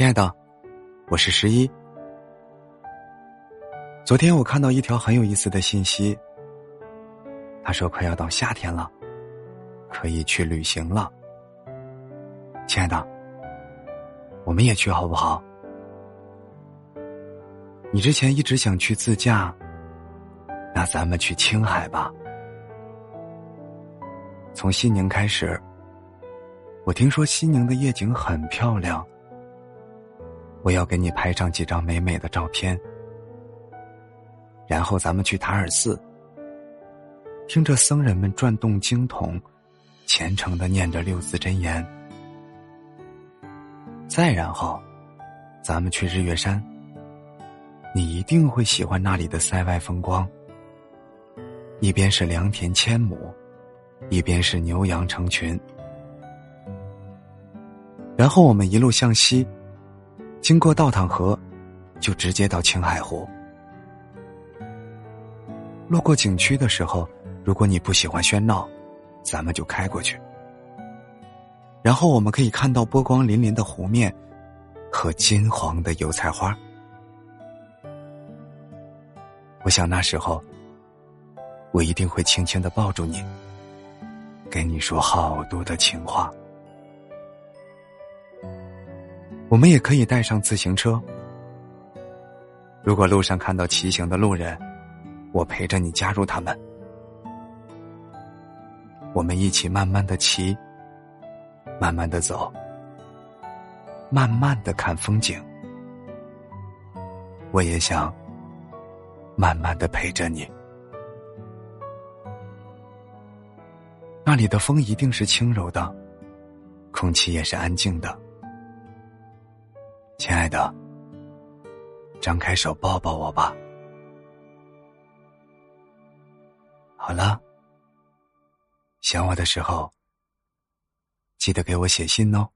亲爱的，我是十一。昨天我看到一条很有意思的信息，他说快要到夏天了，可以去旅行了。亲爱的，我们也去好不好？你之前一直想去自驾，那咱们去青海吧。从西宁开始，我听说西宁的夜景很漂亮。我要给你拍上几张美美的照片，然后咱们去塔尔寺，听着僧人们转动经筒，虔诚的念着六字真言。再然后，咱们去日月山，你一定会喜欢那里的塞外风光。一边是良田千亩，一边是牛羊成群，然后我们一路向西。经过道淌河，就直接到青海湖。路过景区的时候，如果你不喜欢喧闹，咱们就开过去。然后我们可以看到波光粼粼的湖面和金黄的油菜花。我想那时候，我一定会轻轻的抱住你，给你说好多的情话。我们也可以带上自行车。如果路上看到骑行的路人，我陪着你加入他们。我们一起慢慢的骑，慢慢的走，慢慢的看风景。我也想慢慢的陪着你。那里的风一定是轻柔的，空气也是安静的。亲爱的，张开手抱抱我吧。好了，想我的时候，记得给我写信哦。